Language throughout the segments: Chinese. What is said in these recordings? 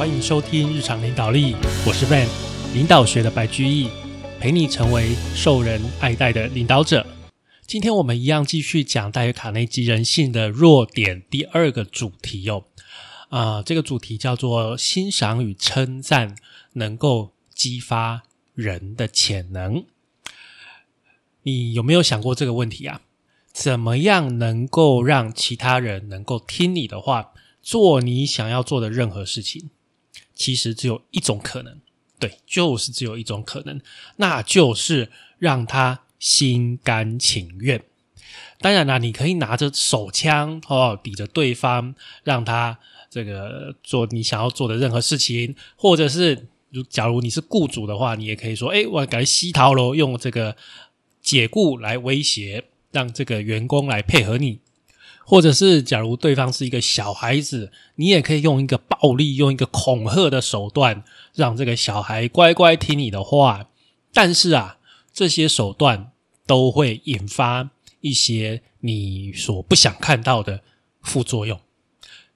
欢迎收听日常领导力，我是 Van，领导学的白居易，陪你成为受人爱戴的领导者。今天我们一样继续讲戴尔·卡内基人性的弱点第二个主题哦，啊，这个主题叫做欣赏与称赞能够激发人的潜能。你有没有想过这个问题啊？怎么样能够让其他人能够听你的话，做你想要做的任何事情？其实只有一种可能，对，就是只有一种可能，那就是让他心甘情愿。当然啦，你可以拿着手枪哦，抵着对方，让他这个做你想要做的任何事情，或者是，如假如你是雇主的话，你也可以说，哎，我改西逃喽，用这个解雇来威胁，让这个员工来配合你。或者是，假如对方是一个小孩子，你也可以用一个暴力、用一个恐吓的手段，让这个小孩乖乖听你的话。但是啊，这些手段都会引发一些你所不想看到的副作用。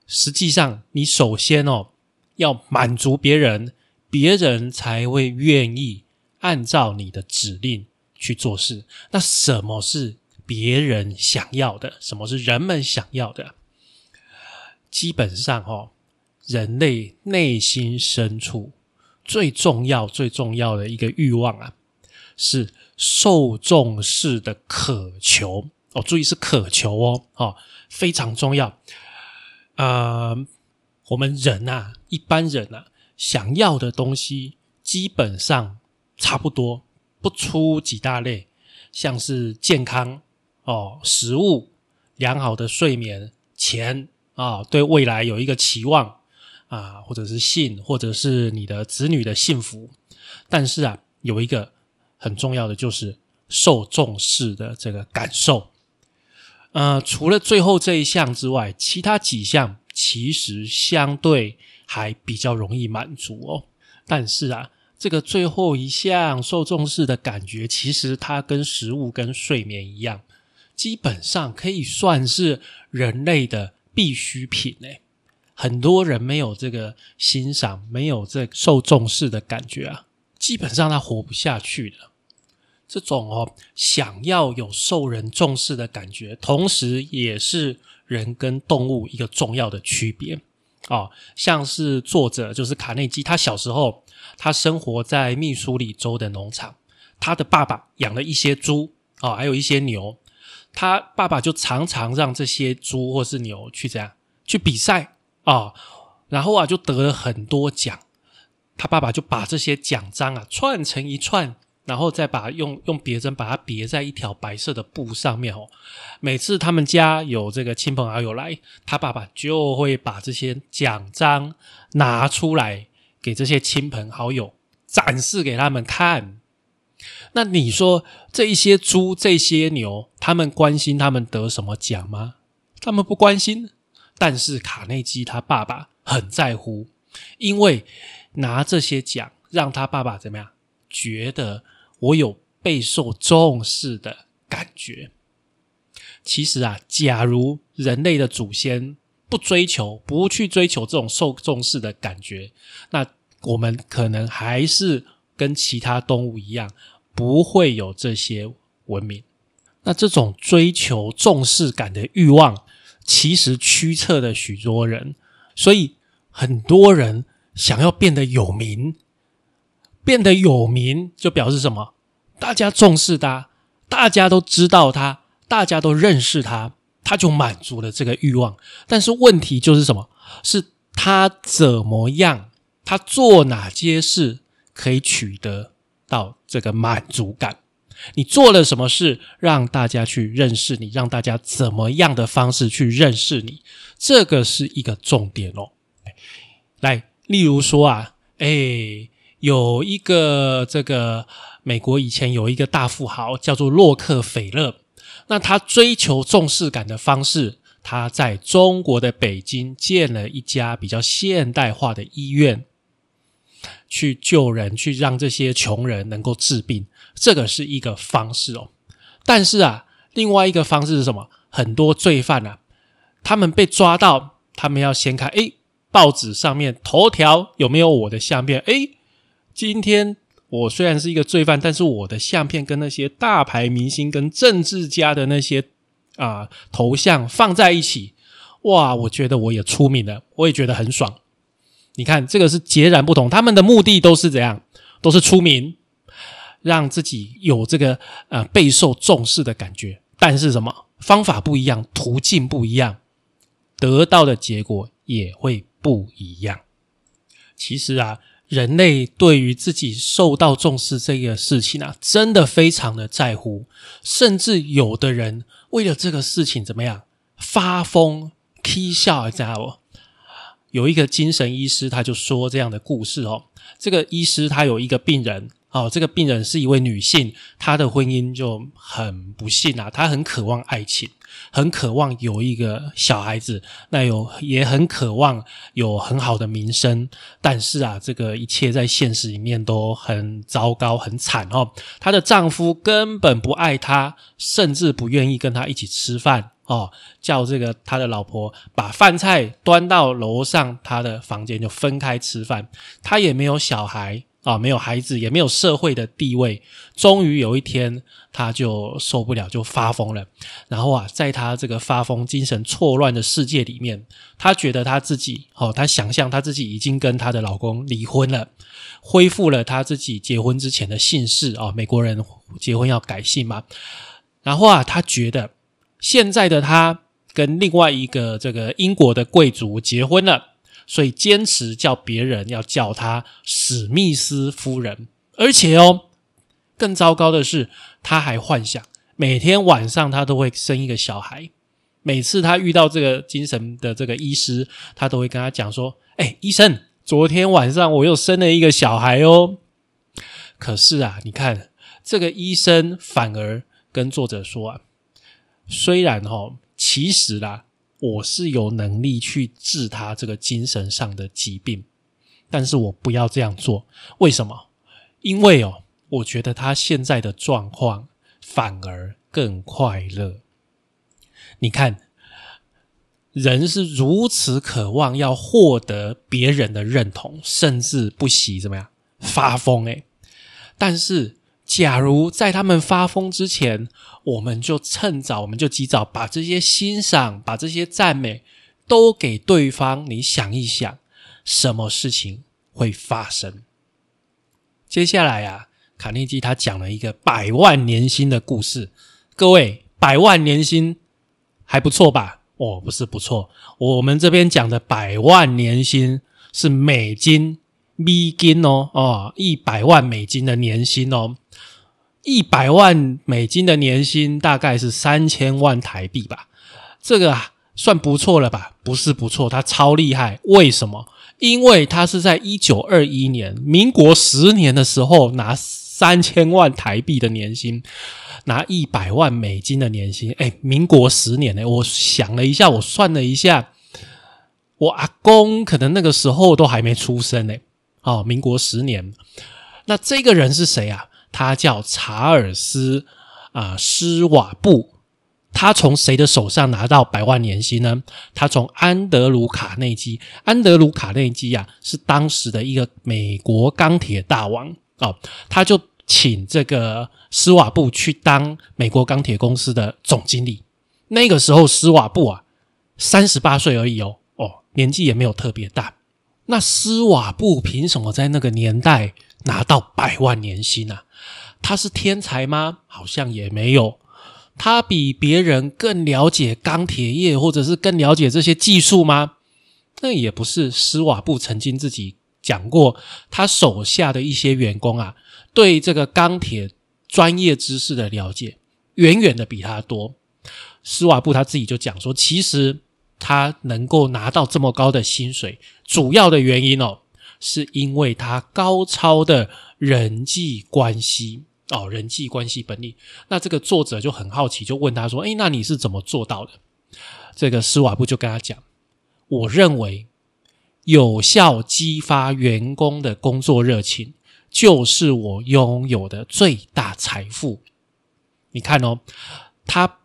实际上，你首先哦要满足别人，别人才会愿意按照你的指令去做事。那什么是？别人想要的，什么是人们想要的？基本上，哦，人类内心深处最重要、最重要的一个欲望啊，是受重视的渴求。哦，注意是渴求哦，哦，非常重要。呃，我们人啊，一般人啊，想要的东西基本上差不多，不出几大类，像是健康。哦，食物、良好的睡眠、钱啊，对未来有一个期望啊，或者是性，或者是你的子女的幸福。但是啊，有一个很重要的就是受重视的这个感受。呃，除了最后这一项之外，其他几项其实相对还比较容易满足哦。但是啊，这个最后一项受重视的感觉，其实它跟食物跟睡眠一样。基本上可以算是人类的必需品诶，很多人没有这个欣赏，没有这受重视的感觉啊，基本上他活不下去的。这种哦，想要有受人重视的感觉，同时也是人跟动物一个重要的区别哦。像是作者就是卡内基，他小时候他生活在密苏里州的农场，他的爸爸养了一些猪哦，还有一些牛。他爸爸就常常让这些猪或是牛去这样去比赛啊，然后啊就得了很多奖。他爸爸就把这些奖章啊串成一串，然后再把用用别针把它别在一条白色的布上面哦。每次他们家有这个亲朋好友来，他爸爸就会把这些奖章拿出来给这些亲朋好友展示给他们看。那你说这一些猪、这些牛，他们关心他们得什么奖吗？他们不关心。但是卡内基他爸爸很在乎，因为拿这些奖让他爸爸怎么样？觉得我有备受重视的感觉。其实啊，假如人类的祖先不追求、不去追求这种受重视的感觉，那我们可能还是跟其他动物一样。不会有这些文明。那这种追求重视感的欲望，其实驱策了许多人。所以很多人想要变得有名，变得有名就表示什么？大家重视他，大家都知道他，大家都认识他，他就满足了这个欲望。但是问题就是什么？是他怎么样？他做哪些事可以取得？到这个满足感，你做了什么事让大家去认识你？让大家怎么样的方式去认识你？这个是一个重点哦。来，例如说啊，哎，有一个这个美国以前有一个大富豪叫做洛克菲勒，那他追求重视感的方式，他在中国的北京建了一家比较现代化的医院。去救人，去让这些穷人能够治病，这个是一个方式哦。但是啊，另外一个方式是什么？很多罪犯啊，他们被抓到，他们要先看，诶，报纸上面头条有没有我的相片？诶，今天我虽然是一个罪犯，但是我的相片跟那些大牌明星、跟政治家的那些啊头像放在一起，哇，我觉得我也出名了，我也觉得很爽。你看，这个是截然不同，他们的目的都是怎样？都是出名，让自己有这个呃备受重视的感觉。但是什么方法不一样，途径不一样，得到的结果也会。不一样。其实啊，人类对于自己受到重视这个事情啊，真的非常的在乎。甚至有的人为了这个事情怎么样发疯、啼笑，知道不？有一个精神医师，他就说这样的故事哦。这个医师他有一个病人。哦，这个病人是一位女性，她的婚姻就很不幸啊。她很渴望爱情，很渴望有一个小孩子，那有也很渴望有很好的名声。但是啊，这个一切在现实里面都很糟糕、很惨哦。她的丈夫根本不爱她，甚至不愿意跟她一起吃饭哦。叫这个他的老婆把饭菜端到楼上他的房间，就分开吃饭。他也没有小孩。啊，没有孩子，也没有社会的地位。终于有一天，他就受不了，就发疯了。然后啊，在他这个发疯、精神错乱的世界里面，他觉得他自己，哦，他想象他自己已经跟他的老公离婚了，恢复了他自己结婚之前的姓氏。啊，美国人结婚要改姓嘛。然后啊，他觉得现在的他跟另外一个这个英国的贵族结婚了。所以坚持叫别人要叫他史密斯夫人，而且哦，更糟糕的是，他还幻想每天晚上他都会生一个小孩。每次他遇到这个精神的这个医师，他都会跟他讲说：“哎，医生，昨天晚上我又生了一个小孩哦。”可是啊，你看这个医生反而跟作者说啊：“虽然哈，其实啦。”我是有能力去治他这个精神上的疾病，但是我不要这样做。为什么？因为哦，我觉得他现在的状况反而更快乐。你看，人是如此渴望要获得别人的认同，甚至不惜怎么样发疯诶，但是。假如在他们发疯之前，我们就趁早，我们就及早把这些欣赏、把这些赞美都给对方。你想一想，什么事情会发生？接下来啊，卡内基他讲了一个百万年薪的故事。各位，百万年薪还不错吧？哦，不是不错，我们这边讲的百万年薪是美金。美金哦哦，一百万美金的年薪哦，一百万美金的年薪大概是三千万台币吧，这个啊算不错了吧？不是不错，他超厉害。为什么？因为他是在一九二一年，民国十年的时候拿三千万台币的年薪，拿一百万美金的年薪。哎，民国十年呢？我想了一下，我算了一下，我阿公可能那个时候都还没出生呢。哦，民国十年，那这个人是谁啊？他叫查尔斯啊施瓦布。他从谁的手上拿到百万年薪呢？他从安德鲁卡内基。安德鲁卡内基啊，是当时的一个美国钢铁大王哦。他就请这个施瓦布去当美国钢铁公司的总经理。那个时候，施瓦布啊，三十八岁而已哦，哦，年纪也没有特别大。那施瓦布凭什么在那个年代拿到百万年薪呢？他是天才吗？好像也没有。他比别人更了解钢铁业，或者是更了解这些技术吗？那也不是。施瓦布曾经自己讲过，他手下的一些员工啊，对这个钢铁专业知识的了解远远的比他多。施瓦布他自己就讲说，其实。他能够拿到这么高的薪水，主要的原因哦，是因为他高超的人际关系哦，人际关系本领。那这个作者就很好奇，就问他说：“诶，那你是怎么做到的？”这个施瓦布就跟他讲：“我认为有效激发员工的工作热情，就是我拥有的最大财富。你看哦，他。”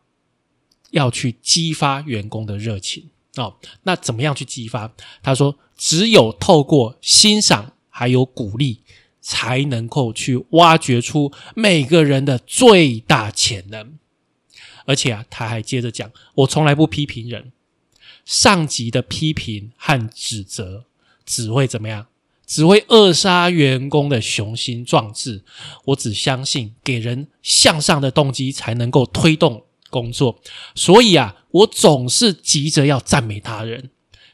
要去激发员工的热情，哦，那怎么样去激发？他说，只有透过欣赏还有鼓励，才能够去挖掘出每个人的最大潜能。而且啊，他还接着讲，我从来不批评人，上级的批评和指责只会怎么样？只会扼杀员工的雄心壮志。我只相信给人向上的动机，才能够推动工作。所以啊，我总是急着要赞美他人，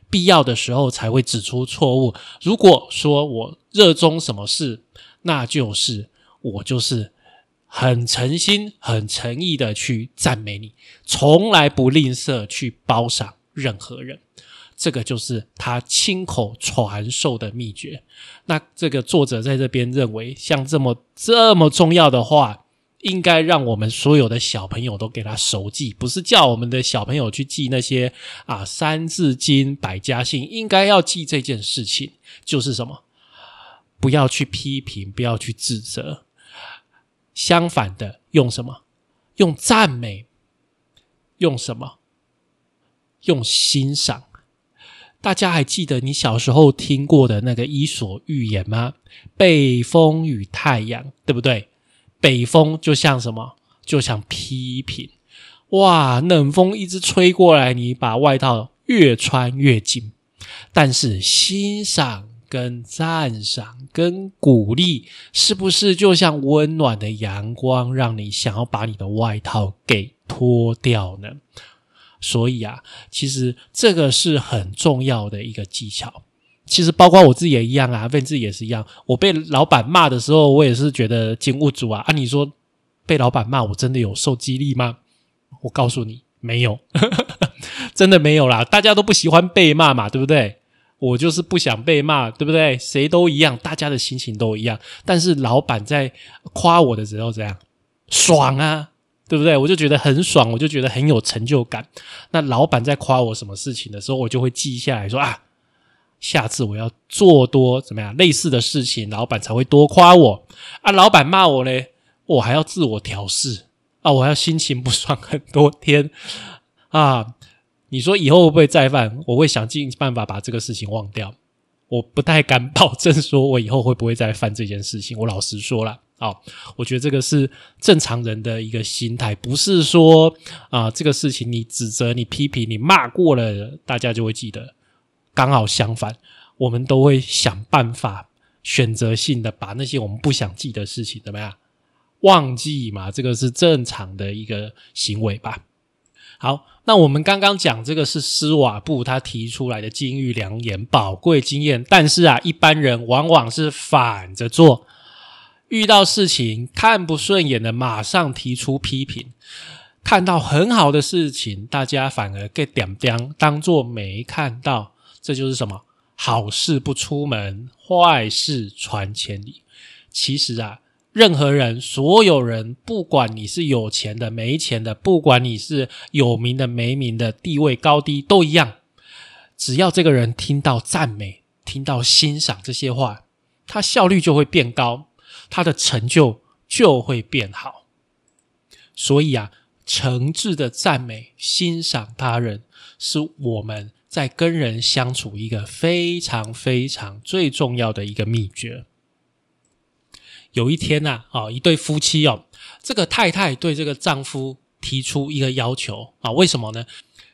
必要的时候才会指出错误。如果说我热衷什么事，那就是我就是很诚心、很诚意的去赞美你，从来不吝啬去褒赏任何人。这个就是他亲口传授的秘诀。那这个作者在这边认为，像这么这么重要的话，应该让我们所有的小朋友都给他熟记，不是叫我们的小朋友去记那些啊《三字经》《百家姓》，应该要记这件事情，就是什么？不要去批评，不要去指责，相反的，用什么？用赞美，用什么？用欣赏。大家还记得你小时候听过的那个伊索寓言吗？北风与太阳，对不对？北风就像什么？就像批评，哇，冷风一直吹过来，你把外套越穿越紧。但是欣赏、跟赞赏、跟鼓励，是不是就像温暖的阳光，让你想要把你的外套给脱掉呢？所以啊，其实这个是很重要的一个技巧。其实包括我自己也一样啊，问自己也是一样。我被老板骂的时候，我也是觉得金物主啊。啊，你说被老板骂，我真的有受激励吗？我告诉你，没有，真的没有啦。大家都不喜欢被骂嘛，对不对？我就是不想被骂，对不对？谁都一样，大家的心情都一样。但是老板在夸我的时候，怎样爽啊？对不对？我就觉得很爽，我就觉得很有成就感。那老板在夸我什么事情的时候，我就会记下来说啊，下次我要做多怎么样类似的事情，老板才会多夸我啊。老板骂我嘞，我还要自我调试啊，我还要心情不爽很多天啊。你说以后会不会再犯？我会想尽办法把这个事情忘掉。我不太敢保证说我以后会不会再犯这件事情。我老实说了。好，我觉得这个是正常人的一个心态，不是说啊，这个事情你指责、你批评、你骂过了，大家就会记得。刚好相反，我们都会想办法选择性的把那些我们不想记的事情怎么样忘记嘛？这个是正常的一个行为吧。好，那我们刚刚讲这个是施瓦布他提出来的金玉良言、宝贵经验，但是啊，一般人往往是反着做。遇到事情看不顺眼的，马上提出批评；看到很好的事情，大家反而给点点，当做没看到。这就是什么？好事不出门，坏事传千里。其实啊，任何人，所有人，不管你是有钱的、没钱的，不管你是有名的、没名的，地位高低都一样。只要这个人听到赞美、听到欣赏这些话，他效率就会变高。他的成就就会变好，所以啊，诚挚的赞美、欣赏他人，是我们在跟人相处一个非常非常最重要的一个秘诀。有一天呐，啊，一对夫妻哦，这个太太对这个丈夫提出一个要求啊，为什么呢？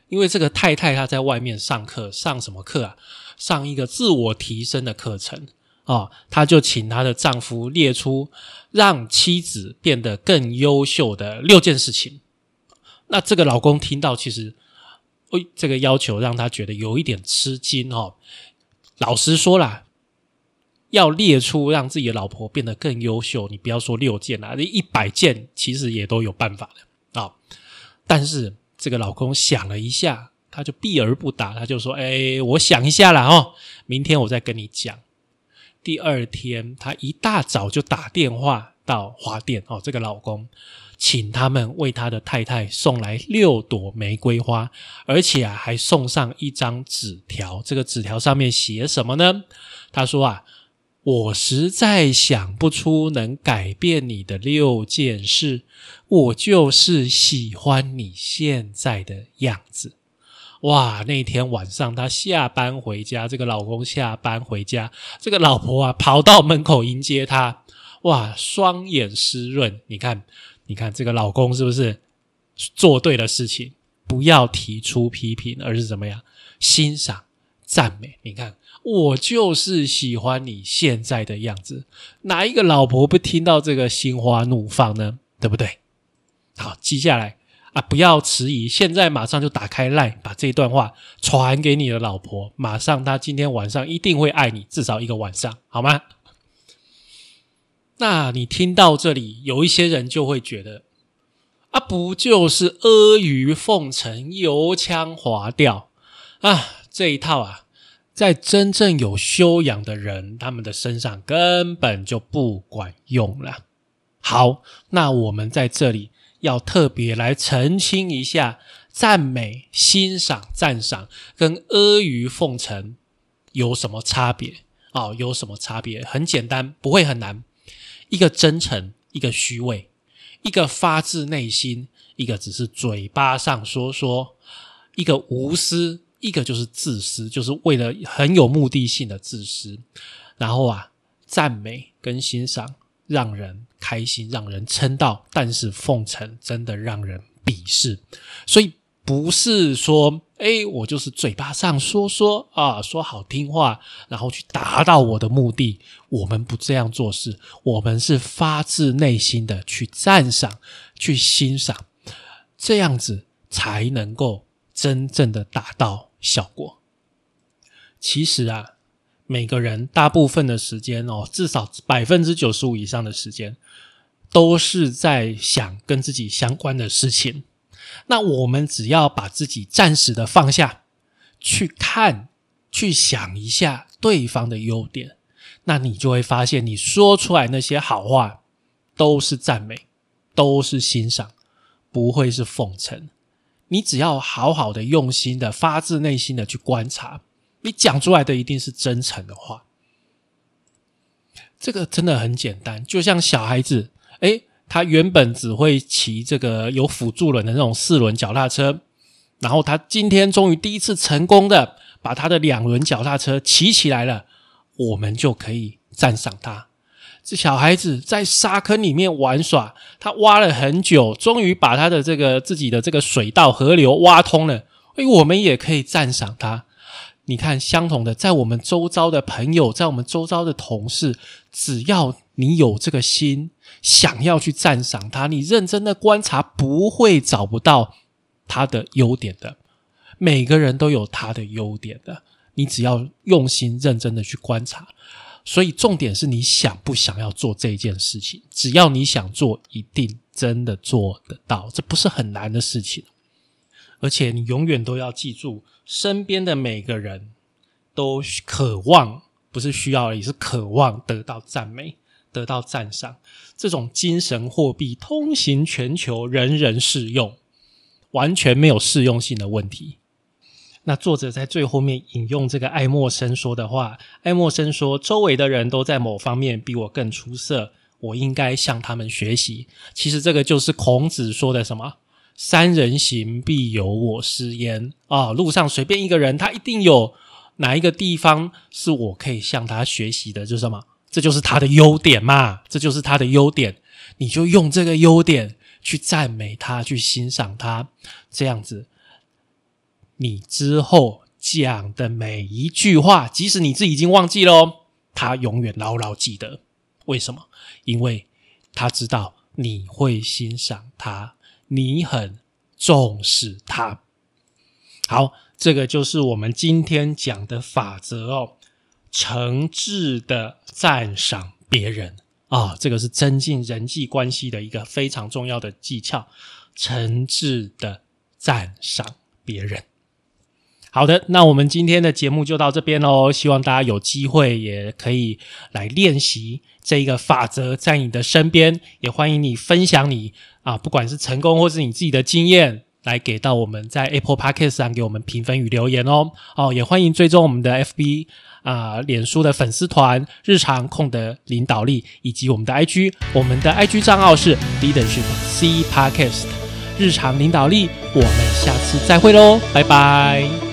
因为这个太太她在外面上课，上什么课啊？上一个自我提升的课程。啊，她就请她的丈夫列出让妻子变得更优秀的六件事情。那这个老公听到，其实，这个要求让他觉得有一点吃惊哦。老实说啦，要列出让自己的老婆变得更优秀，你不要说六件啦，一百件其实也都有办法的啊。但是这个老公想了一下，他就避而不答，他就说：“哎，我想一下了哦，明天我再跟你讲。”第二天，他一大早就打电话到花店哦，这个老公请他们为他的太太送来六朵玫瑰花，而且啊还送上一张纸条。这个纸条上面写什么呢？他说啊，我实在想不出能改变你的六件事，我就是喜欢你现在的样子。哇，那天晚上她下班回家，这个老公下班回家，这个老婆啊跑到门口迎接他，哇，双眼湿润。你看，你看这个老公是不是做对了事情？不要提出批评，而是怎么样欣赏、赞美？你看，我就是喜欢你现在的样子。哪一个老婆不听到这个心花怒放呢？对不对？好，记下来啊！不要迟疑，现在马上就打开 LINE，把这段话传给你的老婆。马上，她今天晚上一定会爱你，至少一个晚上，好吗？那你听到这里，有一些人就会觉得。啊，不就是阿谀奉承、油腔滑调啊？这一套啊，在真正有修养的人他们的身上根本就不管用了。好，那我们在这里要特别来澄清一下：赞美、欣赏、赞赏跟阿谀奉承有什么差别？哦，有什么差别？很简单，不会很难。一个真诚，一个虚伪。一个发自内心，一个只是嘴巴上说说；一个无私，一个就是自私，就是为了很有目的性的自私。然后啊，赞美跟欣赏让人开心，让人称道；但是奉承真的让人鄙视。所以。不是说，哎，我就是嘴巴上说说啊，说好听话，然后去达到我的目的。我们不这样做事，我们是发自内心的去赞赏、去欣赏，这样子才能够真正的达到效果。其实啊，每个人大部分的时间哦，至少百分之九十五以上的时间，都是在想跟自己相关的事情。那我们只要把自己暂时的放下，去看、去想一下对方的优点，那你就会发现，你说出来那些好话都是赞美，都是欣赏，不会是奉承。你只要好好的、用心的、发自内心的去观察，你讲出来的一定是真诚的话。这个真的很简单，就像小孩子，哎。他原本只会骑这个有辅助轮的那种四轮脚踏车，然后他今天终于第一次成功的把他的两轮脚踏车骑起来了，我们就可以赞赏他。这小孩子在沙坑里面玩耍，他挖了很久，终于把他的这个自己的这个水道河流挖通了，哎，我们也可以赞赏他。你看，相同的，在我们周遭的朋友，在我们周遭的同事，只要你有这个心，想要去赞赏他，你认真的观察，不会找不到他的优点的。每个人都有他的优点的，你只要用心认真的去观察。所以，重点是你想不想要做这件事情。只要你想做，一定真的做得到，这不是很难的事情。而且，你永远都要记住。身边的每个人都渴望，不是需要而已，是渴望得到赞美，得到赞赏。这种精神货币通行全球，人人适用，完全没有适用性的问题。那作者在最后面引用这个爱默生说的话：爱默生说，周围的人都在某方面比我更出色，我应该向他们学习。其实这个就是孔子说的什么？三人行，必有我师焉啊！路上随便一个人，他一定有哪一个地方是我可以向他学习的，就是什么？这就是他的优点嘛！这就是他的优点，你就用这个优点去赞美他，去欣赏他，这样子，你之后讲的每一句话，即使你自己已经忘记了，他永远牢牢记得。为什么？因为他知道你会欣赏他。你很重视他，好，这个就是我们今天讲的法则哦。诚挚的赞赏别人啊，这个是增进人际关系的一个非常重要的技巧。诚挚的赞赏别人。好的，那我们今天的节目就到这边喽。希望大家有机会也可以来练习这一个法则，在你的身边，也欢迎你分享你。啊，不管是成功或是你自己的经验，来给到我们在 Apple Podcast 上给我们评分与留言哦。哦，也欢迎追踪我们的 FB 啊，脸书的粉丝团“日常控的领导力”以及我们的 IG，我们的 IG 账号是 Leadership C Podcast。日常领导力。我们下次再会喽，拜拜。